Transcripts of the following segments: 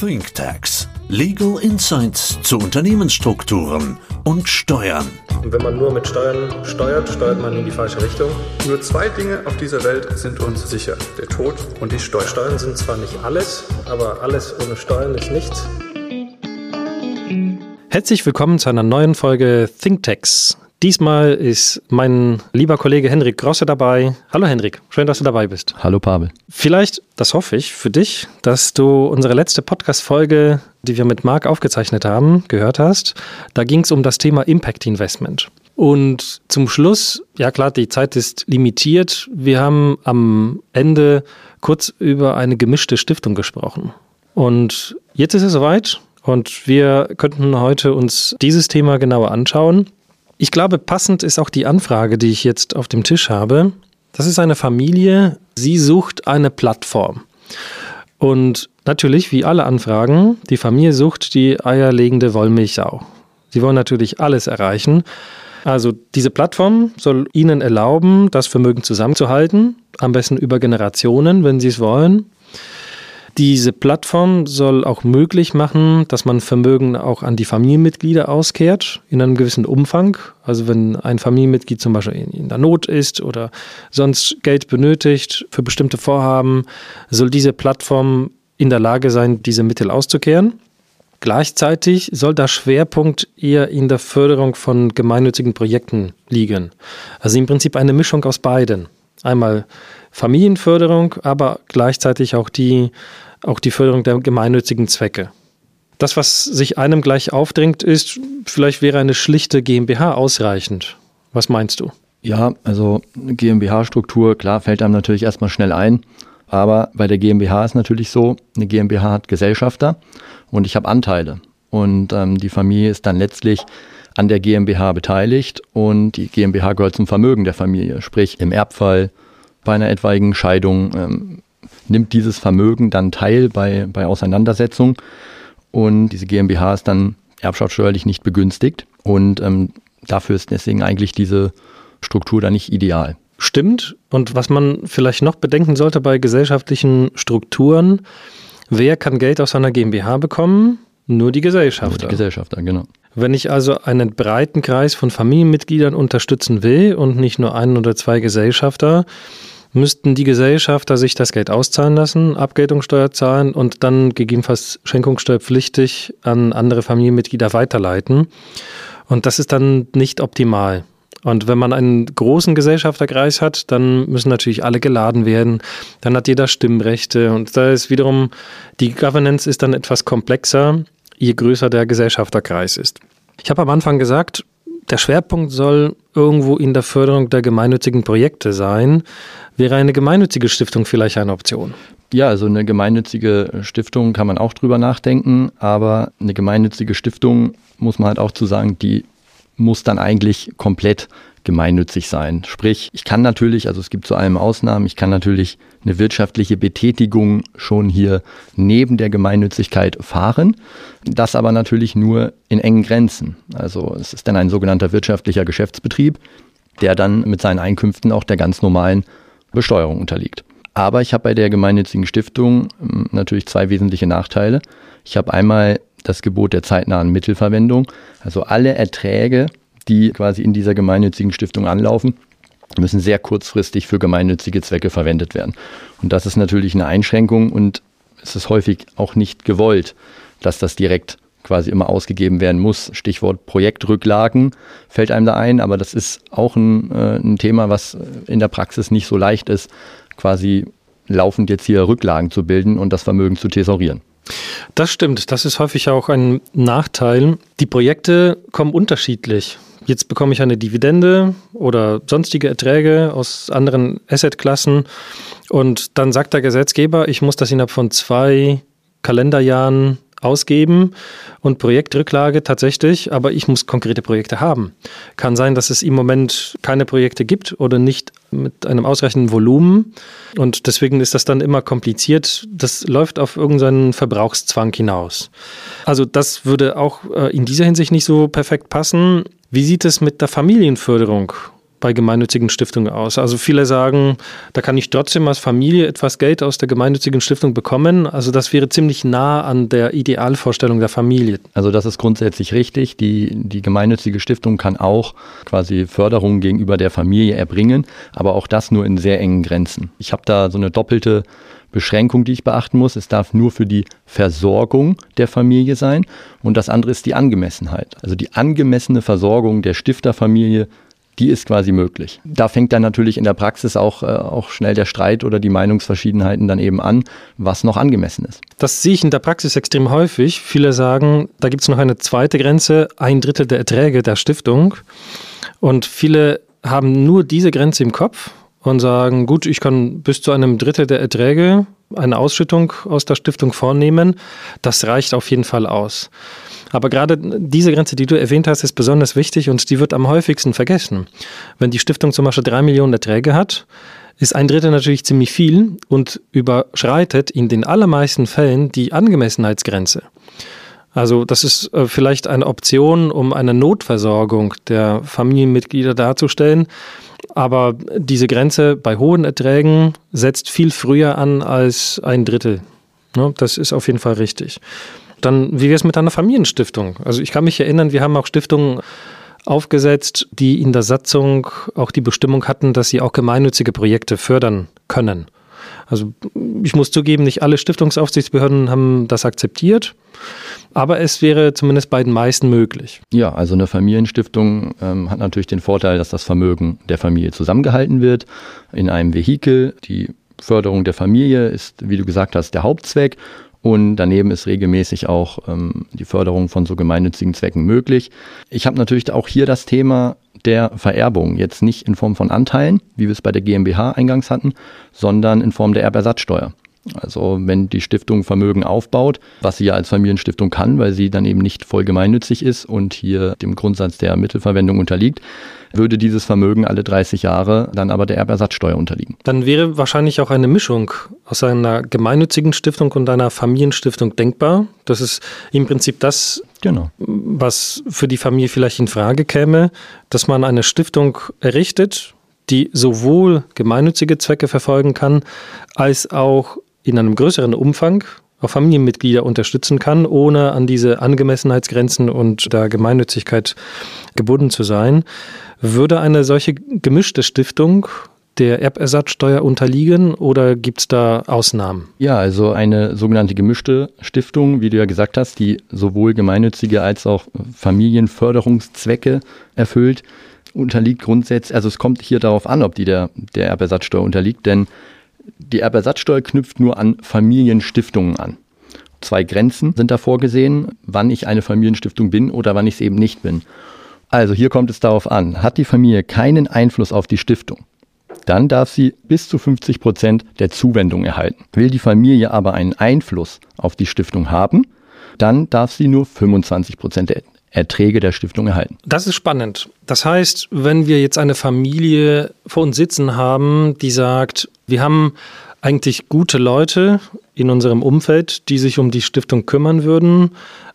ThinkTax. Legal Insights zu Unternehmensstrukturen und Steuern. Und wenn man nur mit Steuern steuert, steuert man in die falsche Richtung. Nur zwei Dinge auf dieser Welt sind uns sicher. Der Tod und die Steuern. Steuern sind zwar nicht alles, aber alles ohne Steuern ist nichts. Herzlich willkommen zu einer neuen Folge ThinkTax. Diesmal ist mein lieber Kollege Henrik Grosse dabei. Hallo Henrik, schön, dass du dabei bist. Hallo Pavel. Vielleicht, das hoffe ich für dich, dass du unsere letzte Podcast-Folge, die wir mit Marc aufgezeichnet haben, gehört hast. Da ging es um das Thema Impact Investment. Und zum Schluss, ja klar, die Zeit ist limitiert. Wir haben am Ende kurz über eine gemischte Stiftung gesprochen. Und jetzt ist es soweit und wir könnten heute uns dieses Thema genauer anschauen. Ich glaube, passend ist auch die Anfrage, die ich jetzt auf dem Tisch habe. Das ist eine Familie, sie sucht eine Plattform. Und natürlich, wie alle Anfragen, die Familie sucht die eierlegende Wollmilchsau. Sie wollen natürlich alles erreichen. Also diese Plattform soll ihnen erlauben, das Vermögen zusammenzuhalten, am besten über Generationen, wenn sie es wollen. Diese Plattform soll auch möglich machen, dass man Vermögen auch an die Familienmitglieder auskehrt in einem gewissen Umfang. Also wenn ein Familienmitglied zum Beispiel in der Not ist oder sonst Geld benötigt für bestimmte Vorhaben, soll diese Plattform in der Lage sein, diese Mittel auszukehren. Gleichzeitig soll der Schwerpunkt eher in der Förderung von gemeinnützigen Projekten liegen. Also im Prinzip eine Mischung aus beiden. Einmal Familienförderung, aber gleichzeitig auch die auch die Förderung der gemeinnützigen Zwecke. Das, was sich einem gleich aufdrängt, ist, vielleicht wäre eine schlichte GmbH ausreichend. Was meinst du? Ja, also GmbH-Struktur, klar, fällt einem natürlich erstmal schnell ein. Aber bei der GmbH ist natürlich so, eine GmbH hat Gesellschafter und ich habe Anteile. Und ähm, die Familie ist dann letztlich an der GmbH beteiligt und die GmbH gehört zum Vermögen der Familie. Sprich, im Erbfall, bei einer etwaigen Scheidung, ähm, nimmt dieses Vermögen dann teil bei, bei Auseinandersetzungen und diese GmbH ist dann erbschaftssteuerlich nicht begünstigt und ähm, dafür ist deswegen eigentlich diese Struktur da nicht ideal. Stimmt. Und was man vielleicht noch bedenken sollte bei gesellschaftlichen Strukturen, wer kann Geld aus einer GmbH bekommen? Nur die Gesellschafter. Nur die Gesellschafter, genau. Wenn ich also einen breiten Kreis von Familienmitgliedern unterstützen will und nicht nur einen oder zwei Gesellschafter, müssten die Gesellschafter sich das Geld auszahlen lassen, Abgeltungssteuer zahlen und dann gegebenenfalls schenkungssteuerpflichtig an andere Familienmitglieder weiterleiten. Und das ist dann nicht optimal. Und wenn man einen großen Gesellschafterkreis hat, dann müssen natürlich alle geladen werden. Dann hat jeder Stimmrechte. Und da ist wiederum, die Governance ist dann etwas komplexer, je größer der Gesellschafterkreis ist. Ich habe am Anfang gesagt, der Schwerpunkt soll irgendwo in der Förderung der gemeinnützigen Projekte sein. Wäre eine gemeinnützige Stiftung vielleicht eine Option? Ja, also eine gemeinnützige Stiftung kann man auch drüber nachdenken, aber eine gemeinnützige Stiftung muss man halt auch zu sagen, die muss dann eigentlich komplett gemeinnützig sein. Sprich, ich kann natürlich, also es gibt zu allem Ausnahmen, ich kann natürlich eine wirtschaftliche Betätigung schon hier neben der Gemeinnützigkeit fahren, das aber natürlich nur in engen Grenzen. Also es ist dann ein sogenannter wirtschaftlicher Geschäftsbetrieb, der dann mit seinen Einkünften auch der ganz normalen Besteuerung unterliegt. Aber ich habe bei der gemeinnützigen Stiftung hm, natürlich zwei wesentliche Nachteile. Ich habe einmal das Gebot der zeitnahen Mittelverwendung, also alle Erträge, die quasi in dieser gemeinnützigen Stiftung anlaufen, müssen sehr kurzfristig für gemeinnützige Zwecke verwendet werden. Und das ist natürlich eine Einschränkung und es ist häufig auch nicht gewollt, dass das direkt quasi immer ausgegeben werden muss. Stichwort Projektrücklagen fällt einem da ein, aber das ist auch ein, äh, ein Thema, was in der Praxis nicht so leicht ist, quasi laufend jetzt hier Rücklagen zu bilden und das Vermögen zu tesorieren. Das stimmt, das ist häufig auch ein Nachteil. Die Projekte kommen unterschiedlich jetzt bekomme ich eine Dividende oder sonstige Erträge aus anderen Assetklassen. Und dann sagt der Gesetzgeber, ich muss das innerhalb von zwei Kalenderjahren ausgeben und Projektrücklage tatsächlich, aber ich muss konkrete Projekte haben. Kann sein, dass es im Moment keine Projekte gibt oder nicht mit einem ausreichenden Volumen und deswegen ist das dann immer kompliziert. Das läuft auf irgendeinen Verbrauchszwang hinaus. Also das würde auch äh, in dieser Hinsicht nicht so perfekt passen. Wie sieht es mit der Familienförderung bei gemeinnützigen Stiftungen aus? Also viele sagen, da kann ich trotzdem als Familie etwas Geld aus der gemeinnützigen Stiftung bekommen. Also das wäre ziemlich nah an der Idealvorstellung der Familie. Also das ist grundsätzlich richtig. Die, die gemeinnützige Stiftung kann auch quasi Förderung gegenüber der Familie erbringen, aber auch das nur in sehr engen Grenzen. Ich habe da so eine doppelte Beschränkung, die ich beachten muss. Es darf nur für die Versorgung der Familie sein und das andere ist die Angemessenheit. Also die angemessene Versorgung der Stifterfamilie die ist quasi möglich. Da fängt dann natürlich in der Praxis auch, äh, auch schnell der Streit oder die Meinungsverschiedenheiten dann eben an, was noch angemessen ist. Das sehe ich in der Praxis extrem häufig. Viele sagen, da gibt es noch eine zweite Grenze, ein Drittel der Erträge der Stiftung. Und viele haben nur diese Grenze im Kopf und sagen, gut, ich kann bis zu einem Drittel der Erträge eine Ausschüttung aus der Stiftung vornehmen. Das reicht auf jeden Fall aus. Aber gerade diese Grenze, die du erwähnt hast, ist besonders wichtig und die wird am häufigsten vergessen. Wenn die Stiftung zum Beispiel drei Millionen Erträge hat, ist ein Drittel natürlich ziemlich viel und überschreitet in den allermeisten Fällen die Angemessenheitsgrenze. Also das ist äh, vielleicht eine Option, um eine Notversorgung der Familienmitglieder darzustellen. Aber diese Grenze bei hohen Erträgen setzt viel früher an als ein Drittel. Ne, das ist auf jeden Fall richtig. Dann, wie wäre es mit einer Familienstiftung? Also ich kann mich erinnern, wir haben auch Stiftungen aufgesetzt, die in der Satzung auch die Bestimmung hatten, dass sie auch gemeinnützige Projekte fördern können. Also ich muss zugeben, nicht alle Stiftungsaufsichtsbehörden haben das akzeptiert, aber es wäre zumindest bei den meisten möglich. Ja, also eine Familienstiftung ähm, hat natürlich den Vorteil, dass das Vermögen der Familie zusammengehalten wird in einem Vehikel. Die Förderung der Familie ist, wie du gesagt hast, der Hauptzweck und daneben ist regelmäßig auch ähm, die Förderung von so gemeinnützigen Zwecken möglich. Ich habe natürlich auch hier das Thema der Vererbung, jetzt nicht in Form von Anteilen, wie wir es bei der GmbH eingangs hatten, sondern in Form der Erbersatzsteuer. Also wenn die Stiftung Vermögen aufbaut, was sie ja als Familienstiftung kann, weil sie dann eben nicht voll gemeinnützig ist und hier dem Grundsatz der Mittelverwendung unterliegt, würde dieses Vermögen alle 30 Jahre dann aber der Erbersatzsteuer unterliegen. Dann wäre wahrscheinlich auch eine Mischung aus einer gemeinnützigen Stiftung und einer Familienstiftung denkbar. Das ist im Prinzip das, genau. was für die Familie vielleicht in Frage käme, dass man eine Stiftung errichtet, die sowohl gemeinnützige Zwecke verfolgen kann, als auch in einem größeren Umfang auch Familienmitglieder unterstützen kann, ohne an diese Angemessenheitsgrenzen und der Gemeinnützigkeit gebunden zu sein. Würde eine solche gemischte Stiftung der Erbersatzsteuer unterliegen oder gibt es da Ausnahmen? Ja, also eine sogenannte gemischte Stiftung, wie du ja gesagt hast, die sowohl gemeinnützige als auch Familienförderungszwecke erfüllt, unterliegt grundsätzlich, also es kommt hier darauf an, ob die der, der Erbersatzsteuer unterliegt, denn die Erbersatzsteuer knüpft nur an Familienstiftungen an. Zwei Grenzen sind da vorgesehen, wann ich eine Familienstiftung bin oder wann ich es eben nicht bin. Also hier kommt es darauf an, hat die Familie keinen Einfluss auf die Stiftung, dann darf sie bis zu 50 Prozent der Zuwendung erhalten. Will die Familie aber einen Einfluss auf die Stiftung haben, dann darf sie nur 25 Prozent Erträge der Stiftung erhalten. Das ist spannend. Das heißt, wenn wir jetzt eine Familie vor uns sitzen haben, die sagt, wir haben eigentlich gute Leute in unserem Umfeld, die sich um die Stiftung kümmern würden,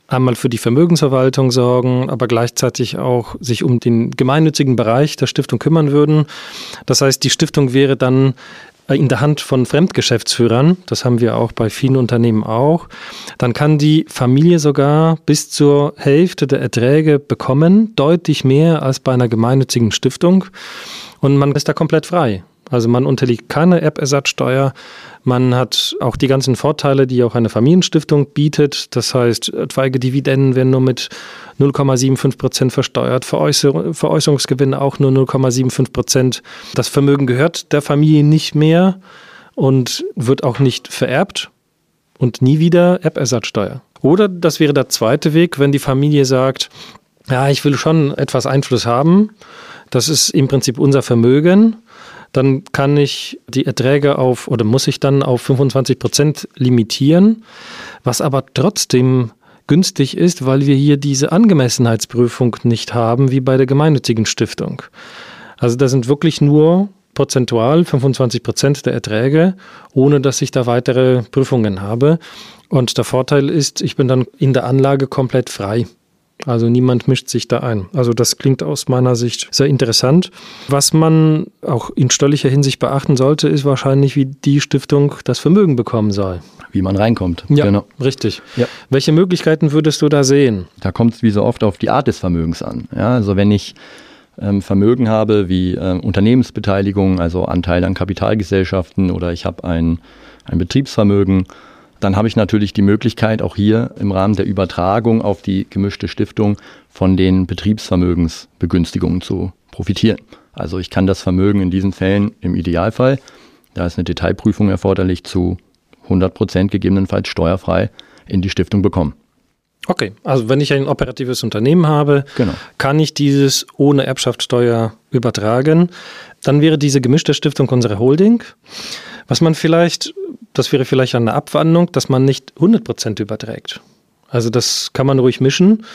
einmal für die Vermögensverwaltung sorgen, aber gleichzeitig auch sich um den gemeinnützigen Bereich der Stiftung kümmern würden. Das heißt, die Stiftung wäre dann in der Hand von Fremdgeschäftsführern, das haben wir auch bei vielen Unternehmen auch, dann kann die Familie sogar bis zur Hälfte der Erträge bekommen, deutlich mehr als bei einer gemeinnützigen Stiftung. Und man ist da komplett frei. Also man unterliegt keiner App-Ersatzsteuer. Man hat auch die ganzen Vorteile, die auch eine Familienstiftung bietet. Das heißt, etwaige Dividenden werden nur mit 0,75 Prozent versteuert, Veräußer Veräußerungsgewinne auch nur 0,75 Prozent. Das Vermögen gehört der Familie nicht mehr und wird auch nicht vererbt und nie wieder App-Ersatzsteuer. Oder das wäre der zweite Weg, wenn die Familie sagt, ja, ich will schon etwas Einfluss haben. Das ist im Prinzip unser Vermögen dann kann ich die Erträge auf oder muss ich dann auf 25 Prozent limitieren, was aber trotzdem günstig ist, weil wir hier diese Angemessenheitsprüfung nicht haben wie bei der gemeinnützigen Stiftung. Also da sind wirklich nur prozentual 25 Prozent der Erträge, ohne dass ich da weitere Prüfungen habe. Und der Vorteil ist, ich bin dann in der Anlage komplett frei. Also niemand mischt sich da ein. Also das klingt aus meiner Sicht sehr interessant. Was man auch in steuerlicher Hinsicht beachten sollte, ist wahrscheinlich, wie die Stiftung das Vermögen bekommen soll. Wie man reinkommt. Ja, genau. richtig. Ja. Welche Möglichkeiten würdest du da sehen? Da kommt es wie so oft auf die Art des Vermögens an. Ja, also wenn ich ähm, Vermögen habe wie äh, Unternehmensbeteiligung, also Anteil an Kapitalgesellschaften oder ich habe ein, ein Betriebsvermögen, dann habe ich natürlich die Möglichkeit, auch hier im Rahmen der Übertragung auf die gemischte Stiftung von den Betriebsvermögensbegünstigungen zu profitieren. Also ich kann das Vermögen in diesen Fällen im Idealfall, da ist eine Detailprüfung erforderlich, zu 100 Prozent gegebenenfalls steuerfrei in die Stiftung bekommen. Okay, also wenn ich ein operatives Unternehmen habe, genau. kann ich dieses ohne Erbschaftssteuer übertragen. Dann wäre diese gemischte Stiftung unsere Holding. Was man vielleicht, das wäre vielleicht eine Abwandlung, dass man nicht 100% überträgt. Also das kann man ruhig mischen,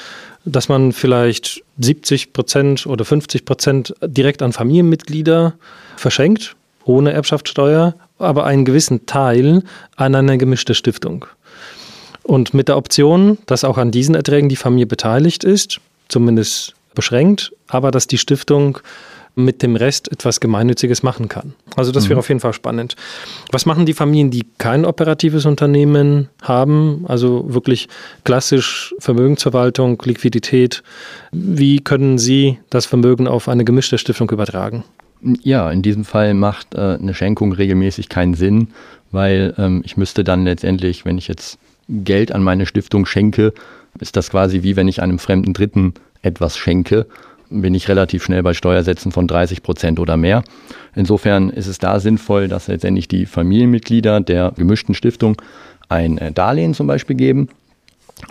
dass man vielleicht 70% oder 50% direkt an Familienmitglieder verschenkt, ohne Erbschaftssteuer, aber einen gewissen Teil an eine gemischte Stiftung. Und mit der Option, dass auch an diesen Erträgen die Familie beteiligt ist, zumindest beschränkt, aber dass die Stiftung mit dem Rest etwas Gemeinnütziges machen kann. Also das mhm. wäre auf jeden Fall spannend. Was machen die Familien, die kein operatives Unternehmen haben, also wirklich klassisch Vermögensverwaltung, Liquidität? Wie können sie das Vermögen auf eine gemischte Stiftung übertragen? Ja, in diesem Fall macht äh, eine Schenkung regelmäßig keinen Sinn, weil ähm, ich müsste dann letztendlich, wenn ich jetzt Geld an meine Stiftung schenke, ist das quasi wie wenn ich einem fremden Dritten etwas schenke bin ich relativ schnell bei Steuersätzen von 30 Prozent oder mehr. Insofern ist es da sinnvoll, dass letztendlich die Familienmitglieder der gemischten Stiftung ein äh, Darlehen zum Beispiel geben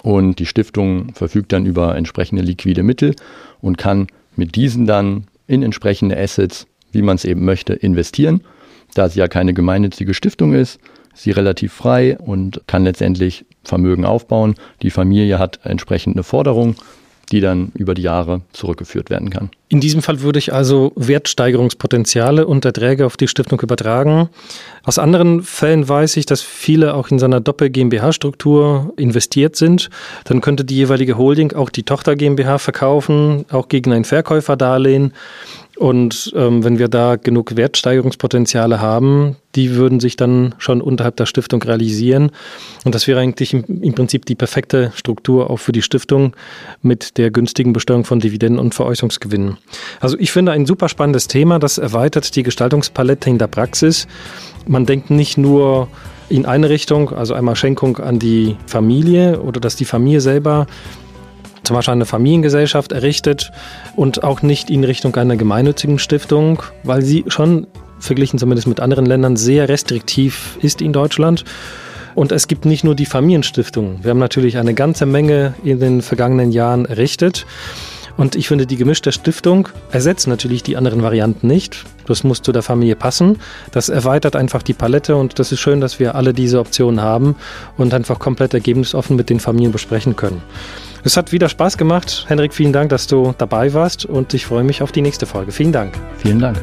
und die Stiftung verfügt dann über entsprechende liquide Mittel und kann mit diesen dann in entsprechende Assets, wie man es eben möchte, investieren. Da sie ja keine gemeinnützige Stiftung ist, ist sie relativ frei und kann letztendlich Vermögen aufbauen. Die Familie hat entsprechend eine Forderung die dann über die Jahre zurückgeführt werden kann. In diesem Fall würde ich also Wertsteigerungspotenziale und Erträge auf die Stiftung übertragen. Aus anderen Fällen weiß ich, dass viele auch in seiner Doppel-GmbH-Struktur investiert sind. Dann könnte die jeweilige Holding auch die Tochter GmbH verkaufen, auch gegen ein Verkäuferdarlehen. Und ähm, wenn wir da genug Wertsteigerungspotenziale haben, die würden sich dann schon unterhalb der Stiftung realisieren. Und das wäre eigentlich im, im, Prinzip die perfekte Struktur auch für die Stiftung mit der günstigen Besteuerung von Dividenden und Veräußerungsgewinnen. Also ich finde ein super spannendes Thema, das erweitert die Gestaltungspalette in der Praxis. Man denkt nicht nur in eine Richtung, also einmal Schenkung an die Familie oder dass die Familie selber zum Beispiel eine Familiengesellschaft errichtet und auch nicht in Richtung einer gemeinnützigen Stiftung, weil sie schon verglichen zumindest mit anderen Ländern sehr restriktiv ist in Deutschland. Und es gibt nicht nur die Familienstiftung. Wir haben natürlich eine ganze Menge in den vergangenen Jahren errichtet. Und ich finde, die gemischte Stiftung ersetzt natürlich die anderen Varianten nicht. Das muss zu der Familie passen. Das erweitert einfach die Palette und das ist schön, dass wir alle diese Optionen haben und einfach komplett ergebnisoffen mit den Familien besprechen können. Es hat wieder Spaß gemacht. Henrik, vielen Dank, dass du dabei warst und ich freue mich auf die nächste Folge. Vielen Dank. Vielen Dank.